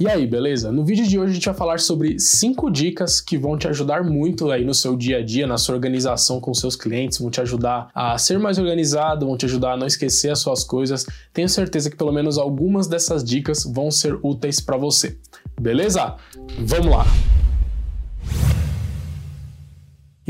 E aí, beleza? No vídeo de hoje a gente vai falar sobre 5 dicas que vão te ajudar muito aí no seu dia a dia, na sua organização com seus clientes, vão te ajudar a ser mais organizado, vão te ajudar a não esquecer as suas coisas. Tenho certeza que pelo menos algumas dessas dicas vão ser úteis para você. Beleza? Vamos lá.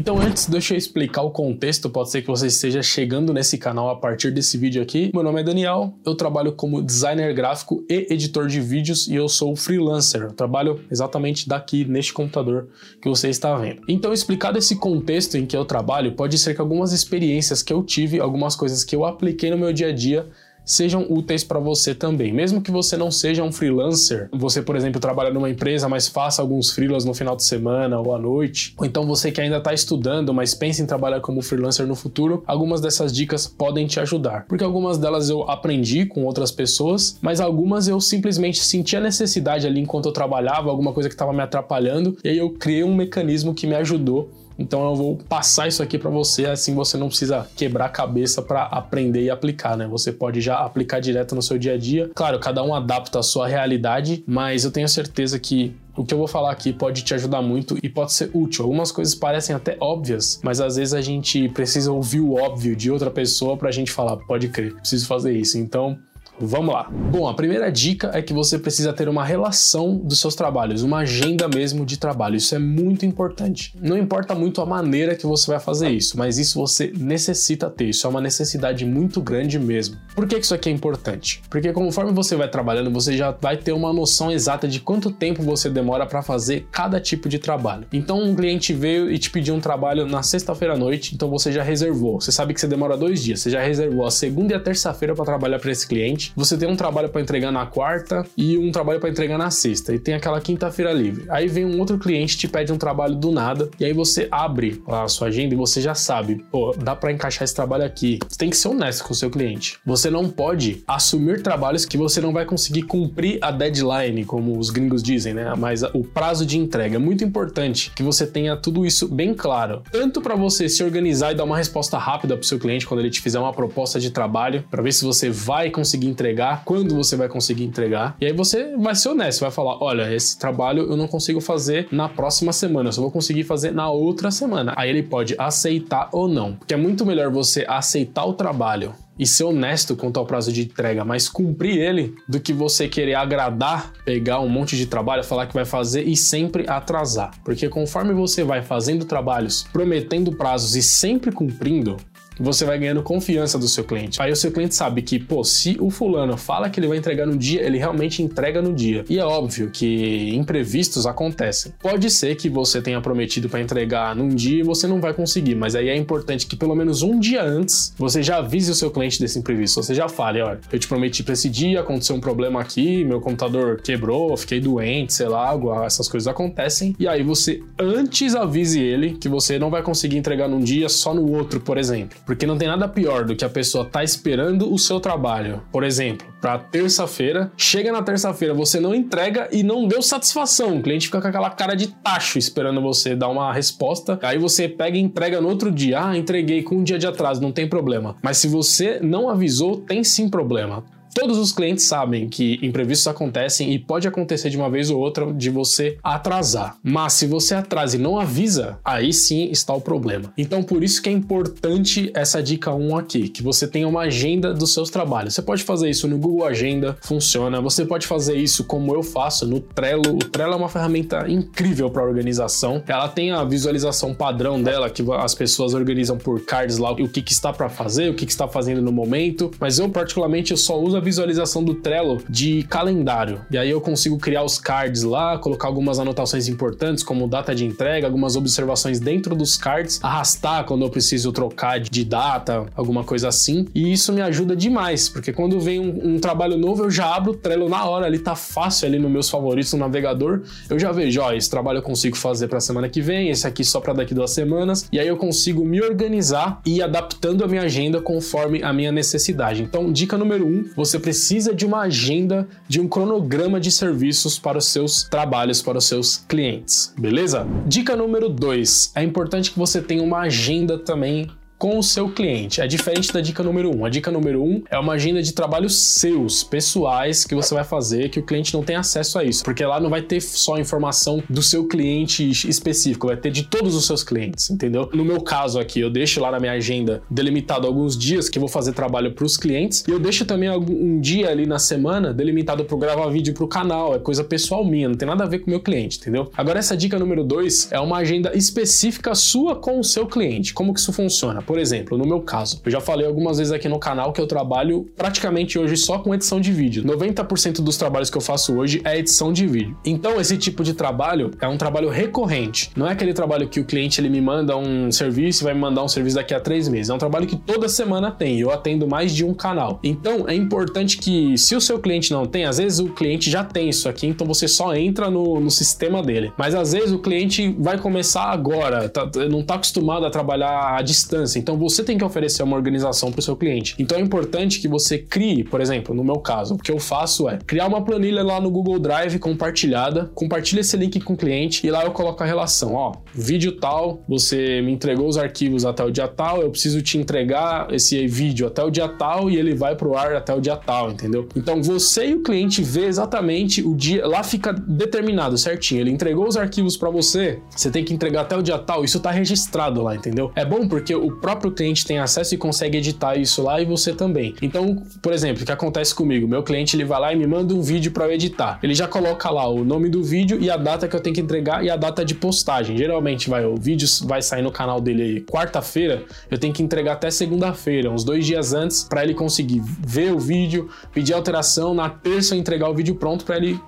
Então, antes, deixa eu explicar o contexto. Pode ser que você esteja chegando nesse canal a partir desse vídeo aqui. Meu nome é Daniel, eu trabalho como designer gráfico e editor de vídeos e eu sou freelancer. Eu trabalho exatamente daqui, neste computador que você está vendo. Então, explicado esse contexto em que eu trabalho, pode ser que algumas experiências que eu tive, algumas coisas que eu apliquei no meu dia a dia, sejam úteis para você também. Mesmo que você não seja um freelancer, você, por exemplo, trabalha numa empresa, mas faça alguns freelas no final de semana ou à noite, ou então você que ainda está estudando, mas pensa em trabalhar como freelancer no futuro, algumas dessas dicas podem te ajudar. Porque algumas delas eu aprendi com outras pessoas, mas algumas eu simplesmente senti a necessidade ali enquanto eu trabalhava, alguma coisa que estava me atrapalhando, e aí eu criei um mecanismo que me ajudou então eu vou passar isso aqui para você, assim você não precisa quebrar a cabeça para aprender e aplicar, né? Você pode já aplicar direto no seu dia a dia. Claro, cada um adapta a sua realidade, mas eu tenho certeza que o que eu vou falar aqui pode te ajudar muito e pode ser útil. Algumas coisas parecem até óbvias, mas às vezes a gente precisa ouvir o óbvio de outra pessoa para a gente falar, pode crer, preciso fazer isso. Então, Vamos lá. Bom, a primeira dica é que você precisa ter uma relação dos seus trabalhos, uma agenda mesmo de trabalho. Isso é muito importante. Não importa muito a maneira que você vai fazer isso, mas isso você necessita ter. Isso é uma necessidade muito grande mesmo. Por que isso aqui é importante? Porque conforme você vai trabalhando, você já vai ter uma noção exata de quanto tempo você demora para fazer cada tipo de trabalho. Então, um cliente veio e te pediu um trabalho na sexta-feira à noite, então você já reservou. Você sabe que você demora dois dias, você já reservou a segunda e a terça-feira para trabalhar para esse cliente você tem um trabalho para entregar na quarta e um trabalho para entregar na sexta, e tem aquela quinta-feira livre. Aí vem um outro cliente te pede um trabalho do nada, e aí você abre a sua agenda e você já sabe, pô, dá para encaixar esse trabalho aqui. Você tem que ser honesto com o seu cliente. Você não pode assumir trabalhos que você não vai conseguir cumprir a deadline, como os gringos dizem, né? Mas o prazo de entrega é muito importante que você tenha tudo isso bem claro, tanto para você se organizar e dar uma resposta rápida para o seu cliente quando ele te fizer uma proposta de trabalho, para ver se você vai conseguir entregar, quando você vai conseguir entregar. E aí você vai ser honesto, vai falar: olha, esse trabalho eu não consigo fazer na próxima semana, eu só vou conseguir fazer na outra semana. Aí ele pode aceitar ou não, porque é muito melhor você aceitar o trabalho e ser honesto quanto ao prazo de entrega, mas cumprir ele, do que você querer agradar, pegar um monte de trabalho, falar que vai fazer e sempre atrasar. Porque conforme você vai fazendo trabalhos, prometendo prazos e sempre cumprindo, você vai ganhando confiança do seu cliente. Aí o seu cliente sabe que, pô, se o fulano fala que ele vai entregar no dia, ele realmente entrega no dia. E é óbvio que imprevistos acontecem. Pode ser que você tenha prometido para entregar num dia e você não vai conseguir, mas aí é importante que pelo menos um dia antes você já avise o seu cliente desse imprevisto. Você já fale, olha, eu te prometi para esse dia, aconteceu um problema aqui, meu computador quebrou, fiquei doente, sei lá, essas coisas acontecem. E aí você antes avise ele que você não vai conseguir entregar num dia, só no outro, por exemplo. Porque não tem nada pior do que a pessoa tá esperando o seu trabalho. Por exemplo, para terça-feira, chega na terça-feira, você não entrega e não deu satisfação. O cliente fica com aquela cara de tacho esperando você dar uma resposta. Aí você pega e entrega no outro dia. Ah, entreguei com um dia de atraso, não tem problema. Mas se você não avisou, tem sim problema. Todos os clientes sabem que imprevistos acontecem e pode acontecer de uma vez ou outra de você atrasar. Mas se você atrasa e não avisa, aí sim está o problema. Então por isso que é importante essa dica 1 aqui, que você tenha uma agenda dos seus trabalhos. Você pode fazer isso no Google Agenda, funciona. Você pode fazer isso como eu faço no Trello. O Trello é uma ferramenta incrível para organização. Ela tem a visualização padrão dela que as pessoas organizam por cards lá o que, que está para fazer, o que, que está fazendo no momento. Mas eu particularmente eu só uso visualização do Trello de calendário. E aí eu consigo criar os cards lá, colocar algumas anotações importantes, como data de entrega, algumas observações dentro dos cards, arrastar quando eu preciso trocar de data, alguma coisa assim. E isso me ajuda demais, porque quando vem um, um trabalho novo, eu já abro o Trello na hora, ali tá fácil ali nos meus favoritos no navegador. Eu já vejo, ó, esse trabalho eu consigo fazer para semana que vem, esse aqui só para daqui duas semanas. E aí eu consigo me organizar e ir adaptando a minha agenda conforme a minha necessidade. Então, dica número um, você você precisa de uma agenda, de um cronograma de serviços para os seus trabalhos, para os seus clientes, beleza? Dica número 2: é importante que você tenha uma agenda também com o seu cliente. É diferente da dica número 1. Um. A dica número 1 um é uma agenda de trabalhos seus, pessoais, que você vai fazer, que o cliente não tem acesso a isso. Porque lá não vai ter só informação do seu cliente específico, vai ter de todos os seus clientes, entendeu? No meu caso aqui, eu deixo lá na minha agenda delimitado alguns dias que vou fazer trabalho para os clientes e eu deixo também um dia ali na semana delimitado para gravar vídeo para o canal, é coisa pessoal minha, não tem nada a ver com o meu cliente, entendeu? Agora essa dica número 2 é uma agenda específica sua com o seu cliente. Como que isso funciona? Por exemplo, no meu caso, eu já falei algumas vezes aqui no canal que eu trabalho praticamente hoje só com edição de vídeo. 90% dos trabalhos que eu faço hoje é edição de vídeo. Então esse tipo de trabalho é um trabalho recorrente. Não é aquele trabalho que o cliente ele me manda um serviço e vai me mandar um serviço daqui a três meses. É um trabalho que toda semana tem. Eu atendo mais de um canal. Então é importante que se o seu cliente não tem, às vezes o cliente já tem isso aqui, então você só entra no, no sistema dele. Mas às vezes o cliente vai começar agora, tá, não está acostumado a trabalhar à distância. Então você tem que oferecer uma organização para o seu cliente. Então é importante que você crie, por exemplo, no meu caso, o que eu faço é criar uma planilha lá no Google Drive compartilhada, compartilha esse link com o cliente e lá eu coloco a relação, ó, vídeo tal, você me entregou os arquivos até o dia tal, eu preciso te entregar esse vídeo até o dia tal e ele vai pro ar até o dia tal, entendeu? Então você e o cliente vê exatamente o dia, lá fica determinado certinho, ele entregou os arquivos para você, você tem que entregar até o dia tal, isso tá registrado lá, entendeu? É bom porque o próprio cliente tem acesso e consegue editar isso lá e você também. Então, por exemplo, o que acontece comigo? Meu cliente ele vai lá e me manda um vídeo para eu editar. Ele já coloca lá o nome do vídeo e a data que eu tenho que entregar e a data de postagem. Geralmente vai o vídeo vai sair no canal dele quarta-feira, eu tenho que entregar até segunda-feira, uns dois dias antes, para ele conseguir ver o vídeo, pedir alteração, na terça entregar o vídeo pronto para ele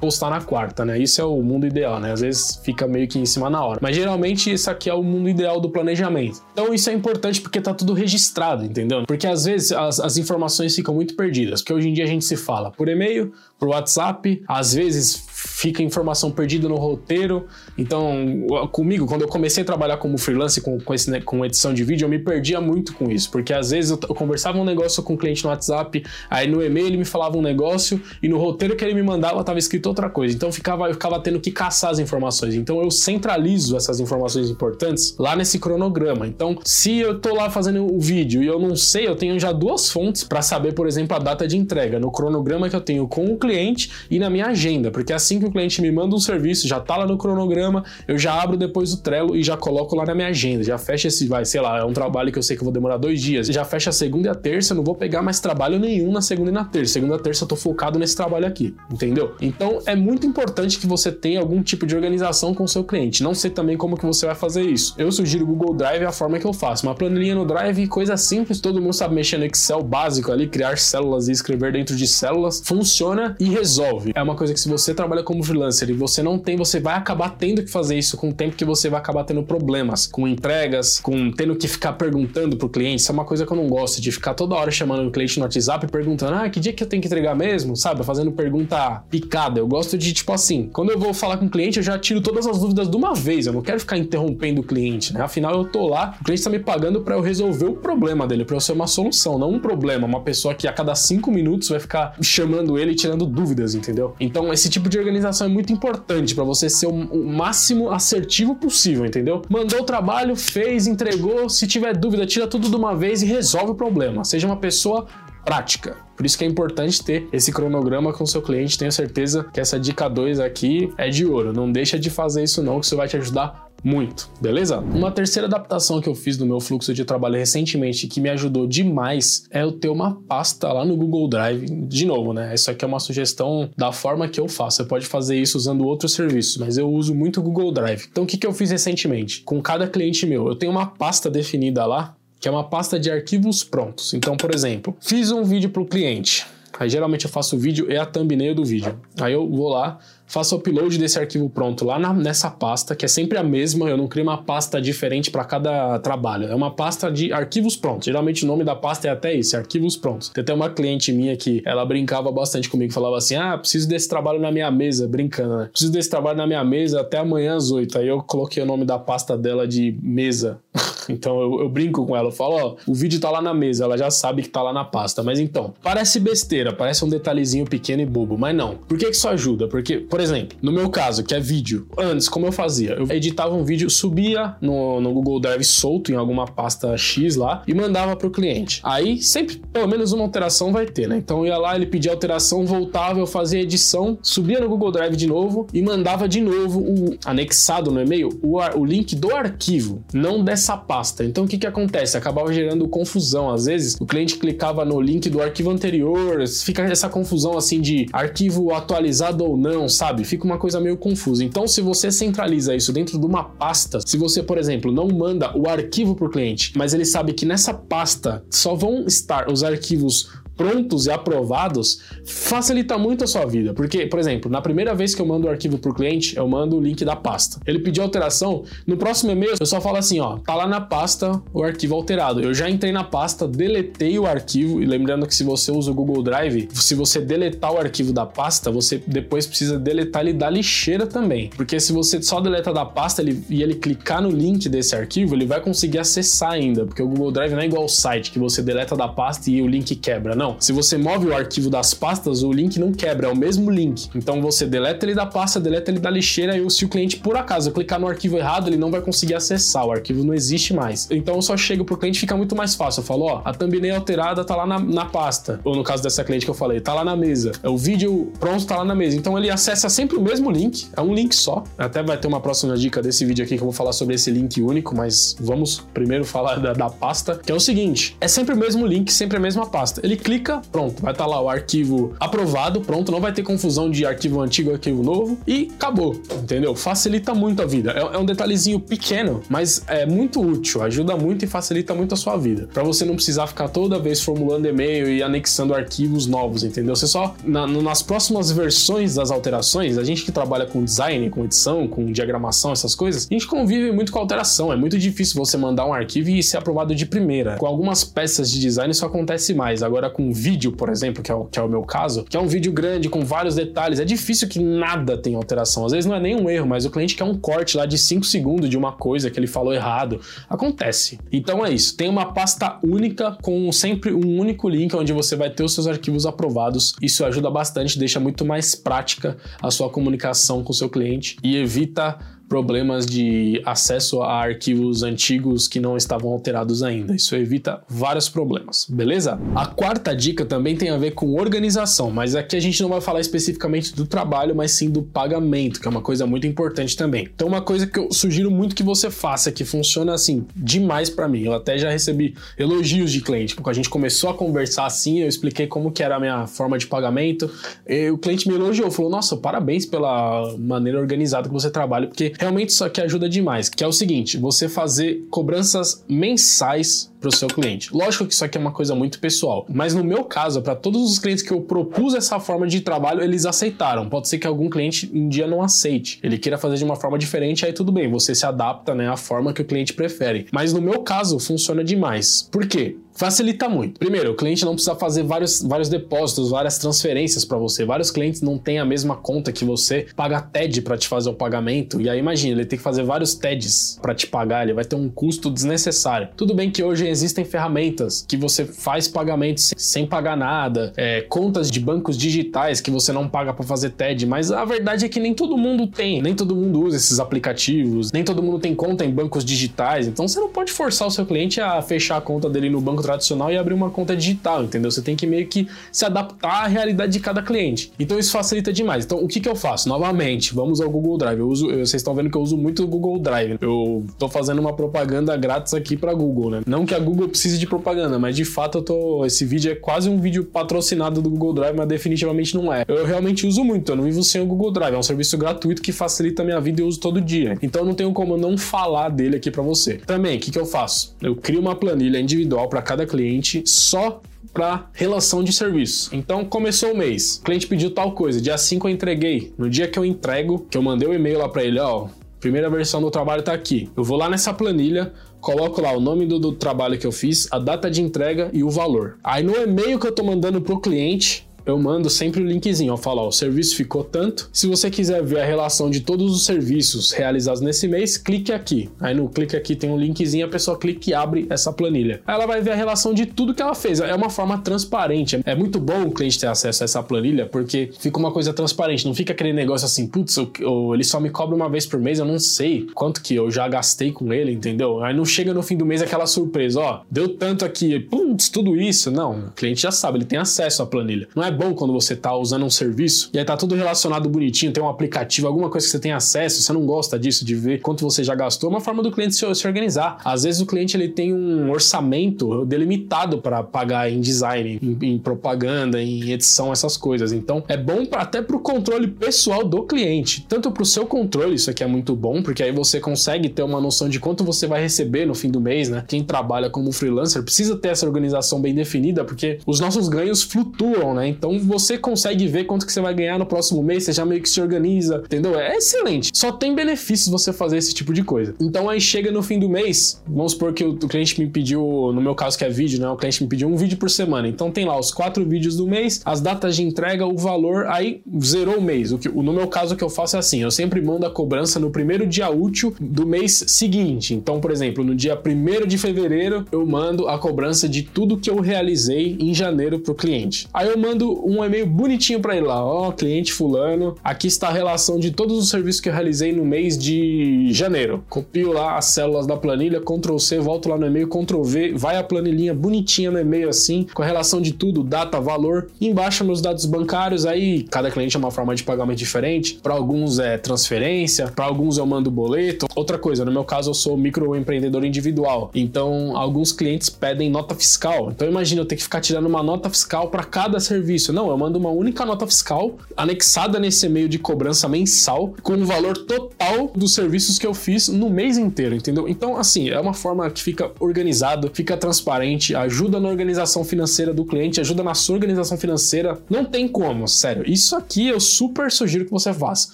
postar na quarta, né? Isso é o mundo ideal, né? Às vezes fica meio que em cima na hora. Mas geralmente esse aqui é o mundo ideal do planejamento. Então isso é importante porque tá tudo registrado, entendeu? Porque às vezes as, as informações ficam muito perdidas, porque hoje em dia a gente se fala por e-mail, por WhatsApp, às vezes fica informação perdida no roteiro. Então, comigo, quando eu comecei a trabalhar como freelance com, com, esse, né, com edição de vídeo, eu me perdia muito com isso, porque às vezes eu, eu conversava um negócio com o um cliente no WhatsApp, aí no e-mail ele me falava um negócio e no roteiro que ele me mandava estava escrito outra coisa. Então ficava, eu ficava tendo que caçar as informações. Então eu centralizo essas informações importantes lá nesse cronograma. Então, se eu tô lá fazendo o vídeo e eu não sei, eu tenho já duas fontes para saber, por exemplo, a data de entrega no cronograma que eu tenho com o cliente e na minha agenda, porque assim que o cliente me manda um serviço, já tá lá no cronograma, eu já abro depois o Trello e já coloco lá na minha agenda, já fecha esse, vai, sei lá, é um trabalho que eu sei que eu vou demorar dois dias, já fecha a segunda e a terça, eu não vou pegar mais trabalho nenhum na segunda e na terça. Segunda e terça eu tô focado nesse trabalho aqui, entendeu? Então é muito importante que você tenha algum tipo de organização com o seu cliente. Não sei também como que você vai fazer isso. Eu sugiro o Google Drive é a forma que eu faço. Uma planilhinha no Drive, coisa simples, todo mundo sabe mexer no Excel básico ali, criar células e escrever dentro de células, funciona e resolve. É uma coisa que se você trabalha como freelancer e você não tem, você vai acabar tendo que fazer isso com o tempo que você vai acabar tendo problemas com entregas, com tendo que ficar perguntando pro cliente. Isso é uma coisa que eu não gosto, de ficar toda hora chamando o cliente no WhatsApp perguntando: ah, que dia que eu tenho que entregar mesmo? Sabe? Fazendo pergunta picada. Eu gosto de, tipo assim, quando eu vou falar com o cliente, eu já tiro todas as dúvidas de uma vez. Eu não quero ficar interrompendo o cliente, né? Afinal, eu tô lá, o cliente tá me pagando para eu resolver o problema dele, para eu ser uma solução, não um problema. Uma pessoa que a cada cinco minutos vai ficar chamando ele e tirando dúvidas, entendeu? Então, esse tipo de organização é muito importante para você ser o, o, máximo assertivo possível, entendeu? Mandou o trabalho, fez, entregou. Se tiver dúvida, tira tudo de uma vez e resolve o problema. Seja uma pessoa prática. Por isso que é importante ter esse cronograma com o seu cliente. Tenho certeza que essa dica 2 aqui é de ouro. Não deixa de fazer isso não, que isso vai te ajudar muito, beleza? Uma terceira adaptação que eu fiz no meu fluxo de trabalho recentemente que me ajudou demais é eu ter uma pasta lá no Google Drive. De novo, né? Isso aqui é uma sugestão da forma que eu faço. Você pode fazer isso usando outros serviços, mas eu uso muito o Google Drive. Então, o que, que eu fiz recentemente? Com cada cliente meu, eu tenho uma pasta definida lá que é uma pasta de arquivos prontos. Então, por exemplo, fiz um vídeo para o cliente. Aí geralmente eu faço o vídeo e a thumbnail do vídeo. Aí eu vou lá, faço o upload desse arquivo pronto lá na, nessa pasta, que é sempre a mesma, eu não crio uma pasta diferente para cada trabalho. É uma pasta de arquivos prontos. Geralmente o nome da pasta é até isso, arquivos prontos. Tem até uma cliente minha que ela brincava bastante comigo, falava assim: "Ah, preciso desse trabalho na minha mesa", brincando, né? Preciso desse trabalho na minha mesa até amanhã às 8. Aí eu coloquei o nome da pasta dela de mesa. então eu, eu, brinco com ela, eu falo, ó, o vídeo tá lá na mesa, ela já sabe que tá lá na pasta. Mas então, parece besteira, parece um detalhezinho pequeno e bobo, mas não. Por que isso ajuda? Porque, por exemplo, no meu caso, que é vídeo, antes, como eu fazia? Eu editava um vídeo, subia no, no Google Drive solto em alguma pasta X lá e mandava pro cliente. Aí, sempre, pelo menos uma alteração vai ter, né? Então eu ia lá, ele pedia alteração, voltava, eu fazia edição, subia no Google Drive de novo e mandava de novo o anexado no e-mail, o, o link do arquivo, não dessa pasta. Então o que que acontece? Acabava gerando confusão. Às vezes o cliente clicava no link do arquivo anterior, fica essa confusão assim de arquivo atualizado ou não, sabe? Fica uma coisa meio confusa. Então se você centraliza isso dentro de uma pasta, se você, por exemplo, não manda o arquivo para o cliente, mas ele sabe que nessa pasta só vão estar os arquivos prontos e aprovados facilita muito a sua vida. Porque, por exemplo, na primeira vez que eu mando o arquivo para o cliente, eu mando o link da pasta. Ele pediu alteração, no próximo e-mail eu só falo assim, ó, tá lá na pasta o arquivo alterado. Eu já entrei na pasta, deletei o arquivo e lembrando que se você usa o Google Drive, se você deletar o arquivo da pasta, você depois precisa deletar ele da lixeira também. Porque se você só deleta da pasta ele, e ele clicar no link desse arquivo, ele vai conseguir acessar ainda, porque o Google Drive não é igual ao site que você deleta da pasta e o link quebra, não. Se você move o arquivo das pastas, o link não quebra, é o mesmo link. Então você deleta ele da pasta, deleta ele da lixeira e se o cliente por acaso clicar no arquivo errado, ele não vai conseguir acessar, o arquivo não existe mais. Então eu só chego pro cliente fica muito mais fácil. Eu falo, ó, a thumbnail alterada tá lá na, na pasta. Ou no caso dessa cliente que eu falei, tá lá na mesa. O vídeo pronto tá lá na mesa. Então ele acessa sempre o mesmo link, é um link só. Até vai ter uma próxima dica desse vídeo aqui que eu vou falar sobre esse link único, mas vamos primeiro falar da, da pasta, que é o seguinte: é sempre o mesmo link, sempre a mesma pasta. Ele clica clica, pronto, vai estar tá lá o arquivo aprovado, pronto, não vai ter confusão de arquivo antigo arquivo novo e acabou, entendeu? Facilita muito a vida. É, é um detalhezinho pequeno, mas é muito útil, ajuda muito e facilita muito a sua vida. Para você não precisar ficar toda vez formulando e-mail e anexando arquivos novos, entendeu? Você só, na, nas próximas versões das alterações, a gente que trabalha com design, com edição, com diagramação, essas coisas, a gente convive muito com alteração. É muito difícil você mandar um arquivo e ser aprovado de primeira. Com algumas peças de design isso acontece mais. Agora com vídeo, por exemplo, que é, o, que é o meu caso, que é um vídeo grande com vários detalhes, é difícil que nada tenha alteração. Às vezes não é nem um erro, mas o cliente quer um corte lá de 5 segundos de uma coisa que ele falou errado. Acontece. Então é isso. Tem uma pasta única com sempre um único link onde você vai ter os seus arquivos aprovados. Isso ajuda bastante, deixa muito mais prática a sua comunicação com o seu cliente e evita problemas de acesso a arquivos antigos que não estavam alterados ainda. Isso evita vários problemas, beleza? A quarta dica também tem a ver com organização, mas aqui a gente não vai falar especificamente do trabalho, mas sim do pagamento, que é uma coisa muito importante também. Então, uma coisa que eu sugiro muito que você faça, que funciona assim demais para mim. Eu até já recebi elogios de cliente, porque a gente começou a conversar assim, eu expliquei como que era a minha forma de pagamento, e o cliente me elogiou, falou: "Nossa, parabéns pela maneira organizada que você trabalha, porque realmente isso aqui ajuda demais, que é o seguinte, você fazer cobranças mensais para o seu cliente. Lógico que isso aqui é uma coisa muito pessoal, mas no meu caso, para todos os clientes que eu propus essa forma de trabalho, eles aceitaram. Pode ser que algum cliente um dia não aceite, ele queira fazer de uma forma diferente, aí tudo bem, você se adapta, né, à forma que o cliente prefere. Mas no meu caso, funciona demais. Por quê? Facilita muito. Primeiro, o cliente não precisa fazer vários, vários depósitos, várias transferências para você. Vários clientes não têm a mesma conta que você, paga TED para te fazer o pagamento. E aí imagina, ele tem que fazer vários TEDs para te pagar, ele vai ter um custo desnecessário. Tudo bem que hoje existem ferramentas que você faz pagamentos sem pagar nada, é, contas de bancos digitais que você não paga para fazer TED, mas a verdade é que nem todo mundo tem, nem todo mundo usa esses aplicativos, nem todo mundo tem conta em bancos digitais. Então você não pode forçar o seu cliente a fechar a conta dele no banco tradicional e abrir uma conta digital, entendeu? Você tem que meio que se adaptar à realidade de cada cliente. Então isso facilita demais. Então o que, que eu faço? Novamente, vamos ao Google Drive. Eu uso, vocês estão vendo que eu uso muito o Google Drive. Eu tô fazendo uma propaganda grátis aqui para Google, né? Não que a Google precise de propaganda, mas de fato eu tô. Esse vídeo é quase um vídeo patrocinado do Google Drive, mas definitivamente não é. Eu realmente uso muito, eu não vivo sem o Google Drive. É um serviço gratuito que facilita a minha vida e eu uso todo dia. Então não tenho como não falar dele aqui para você. Também, o que, que eu faço? Eu crio uma planilha individual para cada cliente só para relação de serviço. Então começou o mês, o cliente pediu tal coisa, dia 5 eu entreguei. No dia que eu entrego, que eu mandei o um e-mail lá para ele, ó, primeira versão do trabalho tá aqui. Eu vou lá nessa planilha, coloco lá o nome do, do, trabalho que eu fiz, a data de entrega e o valor. Aí no e-mail que eu tô mandando pro cliente, eu mando sempre o linkzinho. Eu falo, ó, o serviço ficou tanto. Se você quiser ver a relação de todos os serviços realizados nesse mês, clique aqui. Aí no clique aqui tem um linkzinho, a pessoa clica e abre essa planilha. Aí ela vai ver a relação de tudo que ela fez. É uma forma transparente. É muito bom o cliente ter acesso a essa planilha, porque fica uma coisa transparente. Não fica aquele negócio assim, putz, ele só me cobra uma vez por mês, eu não sei quanto que eu já gastei com ele, entendeu? Aí não chega no fim do mês aquela surpresa, ó, deu tanto aqui, putz, tudo isso. Não, o cliente já sabe, ele tem acesso à planilha. Não é bom quando você tá usando um serviço e aí tá tudo relacionado bonitinho, tem um aplicativo, alguma coisa que você tem acesso, você não gosta disso, de ver quanto você já gastou, é uma forma do cliente se, se organizar. Às vezes o cliente ele tem um orçamento delimitado para pagar em design, em, em, propaganda, em edição, essas coisas. Então é bom pra, até para o controle pessoal do cliente, tanto para o seu controle, isso aqui é muito bom, porque aí você consegue ter uma noção de quanto você vai receber no fim do mês, né? Quem trabalha como freelancer precisa ter essa organização bem definida, porque os nossos ganhos flutuam, né? Então você consegue ver quanto que você vai ganhar no próximo mês, você já meio que se organiza, entendeu? É excelente. Só tem benefícios você fazer esse tipo de coisa. Então aí chega no fim do mês, vamos supor que o, o cliente me pediu, no meu caso que é vídeo, né? O cliente me pediu um vídeo por semana. Então tem lá os quatro vídeos do mês, as datas de entrega, o valor, aí zerou o mês. O que, no meu caso, o que eu faço é assim: eu sempre mando a cobrança no primeiro dia útil do mês seguinte. Então, por exemplo, no dia 1 de fevereiro, eu mando a cobrança de tudo que eu realizei em janeiro pro cliente. Aí eu mando um e-mail bonitinho para ele lá: ó, oh, cliente fulano, aqui está a relação de todos os serviços que eu realizei no mês de janeiro. Copio lá as células da planilha, Ctrl C, volto lá no e-mail, Ctrl V, vai a planilhinha bonitinha no e-mail assim, com a relação de tudo, data, valor. Embaixo meus dados bancários, aí cada cliente é uma forma de pagamento diferente. Para alguns é transferência, para alguns eu mando boleto. Outra coisa, no meu caso eu sou microempreendedor individual, então alguns clientes pedem nota fiscal. Então imagina eu ter que ficar tirando uma nota fiscal para cada serviço. Não, eu mando uma única nota fiscal anexada nesse e-mail de cobrança mensal com o valor total dos serviços que eu fiz no mês inteiro, entendeu? Então assim, é uma forma que fica organizado, fica transparente, ajuda na organização financeira do cliente, ajuda na sua organização financeira. Não tem como, sério. Isso aqui eu super sugiro que você faça.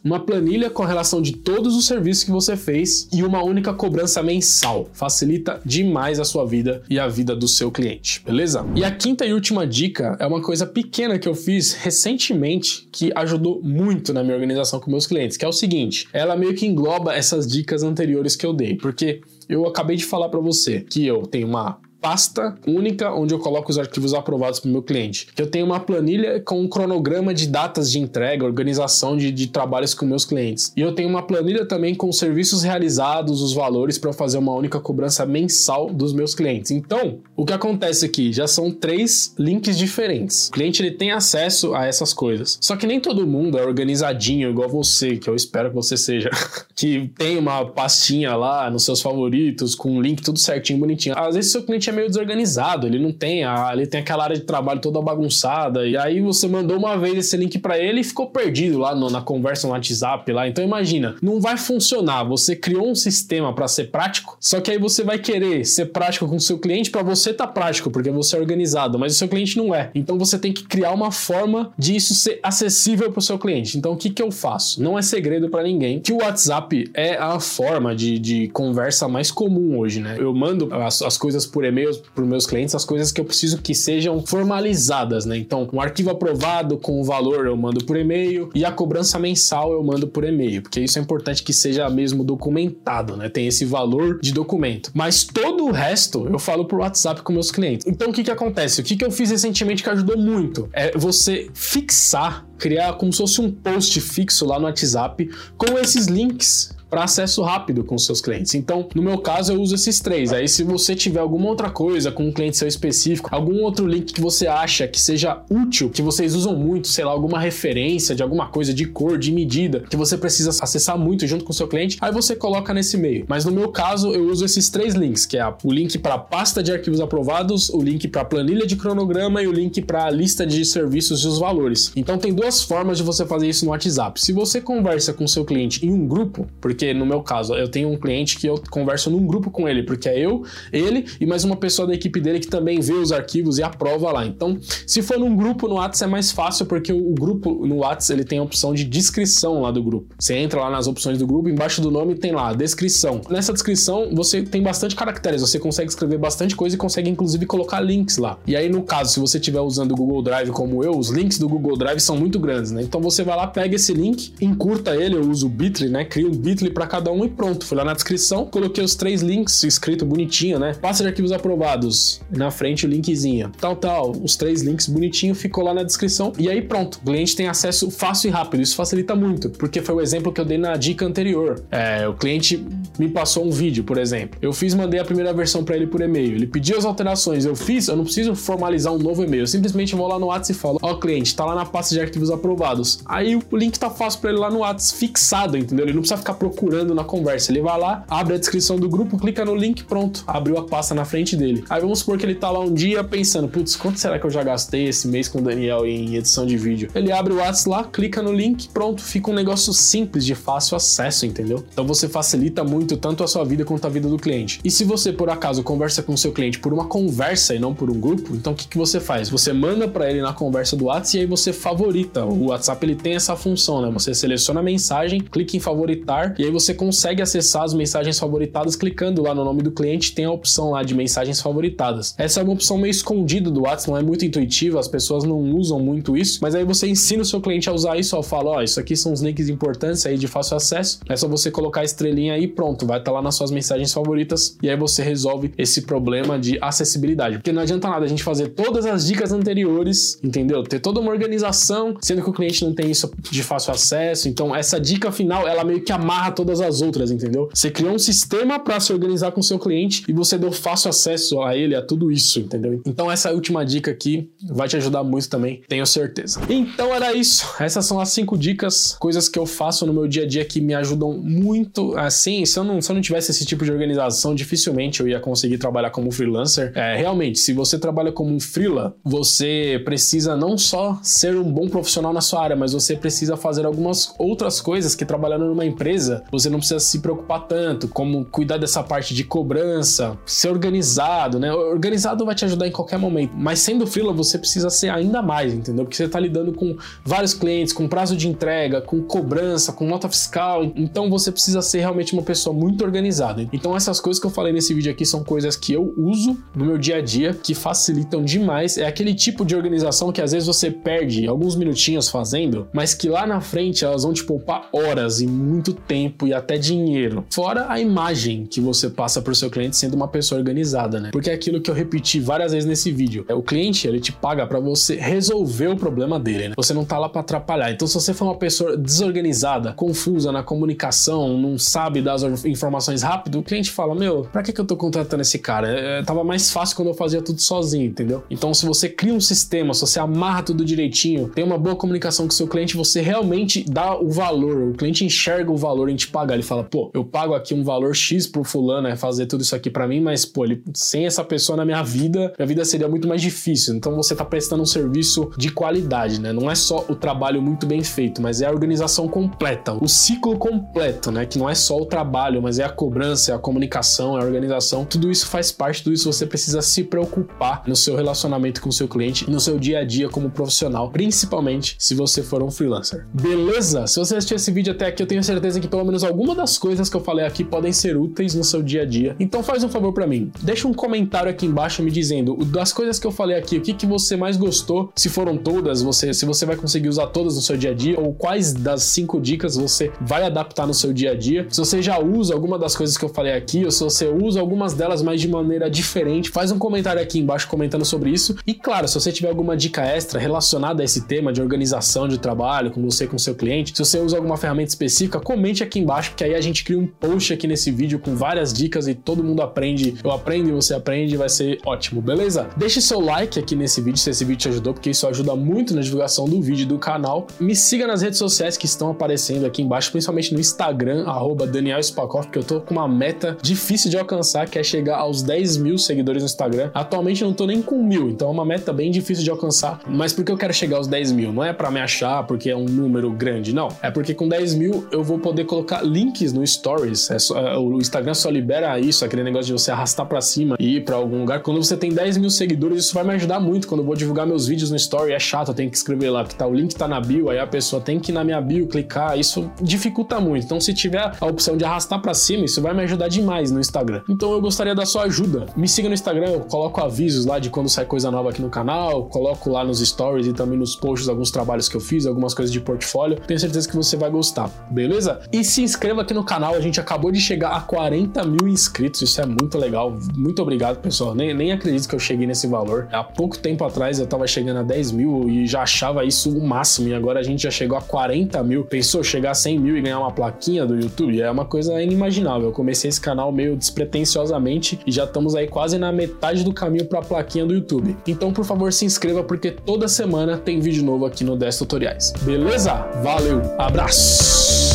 Uma planilha com relação de todos os serviços que você fez e uma única cobrança mensal. Facilita demais a sua vida e a vida do seu cliente, beleza? E a quinta e última dica é uma coisa pequena que eu fiz recentemente que ajudou muito na minha organização com meus clientes, que é o seguinte: ela meio que engloba essas dicas anteriores que eu dei, porque eu acabei de falar para você que eu tenho uma pasta única onde eu coloco os arquivos aprovados para o meu cliente. Eu tenho uma planilha com um cronograma de datas de entrega, organização de, de trabalhos com meus clientes. E eu tenho uma planilha também com serviços realizados, os valores para fazer uma única cobrança mensal dos meus clientes. Então, o que acontece aqui já são três links diferentes. O cliente ele tem acesso a essas coisas. Só que nem todo mundo é organizadinho igual você, que eu espero que você seja, que tem uma pastinha lá nos seus favoritos com um link tudo certinho, bonitinho. Às vezes seu cliente é meio desorganizado, ele não tem, a, ele tem aquela área de trabalho toda bagunçada, e aí você mandou uma vez esse link para ele e ficou perdido lá no, na conversa no WhatsApp lá. Então imagina, não vai funcionar. Você criou um sistema para ser prático, só que aí você vai querer ser prático com o seu cliente para você tá prático, porque você é organizado, mas o seu cliente não é. Então você tem que criar uma forma de isso ser acessível para o seu cliente. Então o que que eu faço? Não é segredo para ninguém que o WhatsApp é a forma de, de conversa mais comum hoje, né? Eu mando as, as coisas por e-mail para os meus clientes as coisas que eu preciso que sejam formalizadas, né? Então, um arquivo aprovado com o valor eu mando por e-mail e a cobrança mensal eu mando por e-mail, porque isso é importante que seja mesmo documentado, né? Tem esse valor de documento. Mas todo o resto eu falo por WhatsApp com meus clientes. Então, o que que acontece? O que que eu fiz recentemente que ajudou muito é você fixar, criar como se fosse um post fixo lá no WhatsApp com esses links para acesso rápido com seus clientes. Então, no meu caso, eu uso esses três. Aí, se você tiver alguma outra coisa com um cliente seu específico, algum outro link que você acha que seja útil, que vocês usam muito, sei lá, alguma referência de alguma coisa de cor, de medida, que você precisa acessar muito junto com o seu cliente, aí você coloca nesse meio. Mas no meu caso, eu uso esses três links, que é o link para pasta de arquivos aprovados, o link para planilha de cronograma e o link para a lista de serviços e os valores. Então, tem duas formas de você fazer isso no WhatsApp. Se você conversa com seu cliente em um grupo, porque porque no meu caso, eu tenho um cliente que eu converso num grupo com ele, porque é eu, ele e mais uma pessoa da equipe dele que também vê os arquivos e aprova lá. Então, se for num grupo no WhatsApp é mais fácil, porque o grupo no WhatsApp ele tem a opção de descrição lá do grupo. Você entra lá nas opções do grupo, embaixo do nome tem lá descrição. Nessa descrição você tem bastante caracteres, você consegue escrever bastante coisa e consegue inclusive colocar links lá. E aí no caso, se você estiver usando o Google Drive como eu, os links do Google Drive são muito grandes, né? Então você vai lá, pega esse link, encurta ele, eu uso o Bitly, né? Cria um Bitly para cada um e pronto. Fui lá na descrição, coloquei os três links escrito bonitinho, né? Passa de arquivos aprovados. Na frente o linkzinho. Tal, tal. Os três links bonitinho ficou lá na descrição. E aí pronto. O cliente tem acesso fácil e rápido. Isso facilita muito, porque foi o exemplo que eu dei na dica anterior. É, o cliente me passou um vídeo, por exemplo. Eu fiz, mandei a primeira versão para ele por e-mail. Ele pediu as alterações, eu fiz, eu não preciso formalizar um novo e-mail. Eu simplesmente vou lá no WhatsApp e falo: Ó, oh, cliente, tá lá na pasta de arquivos aprovados. Aí o link tá fácil para ele lá no WhatsApp, fixado, entendeu? Ele não precisa ficar procurando na conversa. Ele vai lá, abre a descrição do grupo, clica no link, pronto, abriu a pasta na frente dele. Aí vamos supor que ele tá lá um dia pensando: putz, quanto será que eu já gastei esse mês com o Daniel em edição de vídeo? Ele abre o WhatsApp lá, clica no link, pronto, fica um negócio simples de fácil acesso, entendeu? Então você facilita muito tanto a sua vida quanto a vida do cliente. E se você por acaso conversa com o seu cliente por uma conversa e não por um grupo, então o que, que você faz? Você manda para ele na conversa do WhatsApp e aí você favorita. O WhatsApp ele tem essa função, né? Você seleciona a mensagem, clica em favoritar e aí você consegue acessar as mensagens favoritadas clicando lá no nome do cliente, tem a opção lá de mensagens favoritadas. Essa é uma opção meio escondida do WhatsApp, não é muito intuitiva, as pessoas não usam muito isso, mas aí você ensina o seu cliente a usar isso, ó, fala, ó, isso aqui são os links importantes aí de fácil acesso, é só você colocar a estrelinha aí pronto, vai estar tá lá nas suas mensagens favoritas e aí você resolve esse problema de acessibilidade. Porque não adianta nada a gente fazer todas as dicas anteriores, entendeu? Ter toda uma organização, sendo que o cliente não tem isso de fácil acesso. Então, essa dica final, ela meio que amarra todas as outras, entendeu? Você criou um sistema para se organizar com seu cliente e você deu fácil acesso a ele, a tudo isso, entendeu? Então, essa última dica aqui vai te ajudar muito também, tenho certeza. Então, era isso. Essas são as cinco dicas, coisas que eu faço no meu dia a dia que me ajudam muito. Assim, se eu não, se eu não tivesse esse tipo de organização, dificilmente eu ia conseguir trabalhar como freelancer. É, realmente, se você trabalha como um freela, você precisa não só ser um bom profissional na sua área, mas você precisa fazer algumas outras coisas que trabalhando numa empresa você não precisa se preocupar tanto, como cuidar dessa parte de cobrança, ser organizado, né? Organizado vai te ajudar em qualquer momento, mas sendo freela você precisa ser ainda mais, entendeu? Porque você está lidando com vários clientes, com prazo de entrega, com cobrança, com nota fiscal, então você precisa ser realmente uma pessoa muito organizada. Então essas coisas que eu falei nesse vídeo aqui são coisas que eu uso no meu dia a dia que facilitam demais. É aquele tipo de organização que às vezes você perde alguns minutinhos fazendo, mas que lá na frente elas vão te poupar horas e muito tempo e até dinheiro. Fora a imagem que você passa para o seu cliente sendo uma pessoa organizada, né? Porque é aquilo que eu repeti várias vezes nesse vídeo. É o cliente, ele te paga para você resolver o problema dele, né? Você não tá lá para atrapalhar. Então se você for uma pessoa desorganizada, confusa na comunicação, não sabe dar as informações rápido, o cliente fala: "Meu, para que que eu tô contratando esse cara? É, tava mais fácil quando eu fazia tudo sozinho, entendeu? Então se você cria um sistema, se você amarra tudo direitinho, tem uma boa comunicação com o seu cliente, você realmente dá o valor, o cliente enxerga o valor em te pagar. Ele fala, pô, eu pago aqui um valor X pro fulano, é fazer tudo isso aqui para mim, mas, pô, ele, sem essa pessoa na minha vida, minha vida seria muito mais difícil. Então você tá prestando um serviço de qualidade, né? Não é só o trabalho muito bem feito, mas é a organização completa, o ciclo completo, né? Que não é só o trabalho, mas é a cobrança, é a comunicação, é a organização. Tudo isso faz parte, tudo isso você precisa se preocupar no seu relacionamento com o seu cliente, no seu dia a dia como profissional, principalmente se você for um freelancer. Beleza? Se você assistiu esse vídeo até aqui, eu tenho certeza que pelo menos alguma das coisas que eu falei aqui podem ser úteis no seu dia a dia. Então faz um favor para mim, deixa um comentário aqui embaixo me dizendo das coisas que eu falei aqui, o que, que você mais gostou, se foram todas, você, se você vai conseguir usar todas no seu dia a dia, ou quais das cinco dicas você vai adaptar no seu dia a dia. Se você já usa alguma das coisas que eu falei aqui, ou se você usa algumas delas, mas de maneira diferente, faz um comentário aqui embaixo comentando sobre isso. E claro, se você tiver alguma dica extra relacionada a esse tema de organização de trabalho com você com seu cliente, se você usa alguma ferramenta específica, comente aqui embaixo, porque aí a gente cria um post aqui nesse vídeo com várias dicas e todo mundo aprende. Eu aprendo e você aprende, vai ser ótimo, beleza? Deixe seu like aqui nesse vídeo se esse vídeo te ajudou, porque isso ajuda muito na divulgação do vídeo do canal. Me siga nas redes sociais que estão aparecendo aqui embaixo, principalmente no Instagram, arroba Daniel Spakoff, porque eu tô com uma meta difícil de alcançar, que é chegar aos 10 mil seguidores no Instagram. Atualmente eu não tô nem com mil, então é uma meta bem difícil de alcançar. Mas por que eu quero chegar aos 10 mil? Não é para me achar porque é um número grande, não. É porque com 10 mil eu vou poder colocar colocar links no Stories. É só, é, o Instagram só libera isso, aquele negócio de você arrastar para cima e ir para algum lugar. Quando você tem 10 mil seguidores, isso vai me ajudar muito. Quando eu vou divulgar meus vídeos no Story, é chato, eu tenho que escrever lá, que tá, o link tá na bio, aí a pessoa tem que ir na minha bio clicar. Isso dificulta muito. Então, se tiver a opção de arrastar para cima, isso vai me ajudar demais no Instagram. Então, eu gostaria da sua ajuda. Me siga no Instagram, eu coloco avisos lá de quando sai coisa nova aqui no canal, coloco lá nos stories e também nos posts alguns trabalhos que eu fiz, algumas coisas de portfólio. Tenho certeza que você vai gostar, beleza? E se inscreva aqui no canal, a gente acabou de chegar a 40 mil inscritos, isso é muito legal. Muito obrigado, pessoal. Nem, nem acredito que eu cheguei nesse valor. Há pouco tempo atrás eu tava chegando a 10 mil e já achava isso o máximo, e agora a gente já chegou a 40 mil. Pensou chegar a 100 mil e ganhar uma plaquinha do YouTube? É uma coisa inimaginável. Eu comecei esse canal meio despretensiosamente e já estamos aí quase na metade do caminho para a plaquinha do YouTube. Então, por favor, se inscreva porque toda semana tem vídeo novo aqui no 10 Tutoriais. Beleza? Valeu, abraço!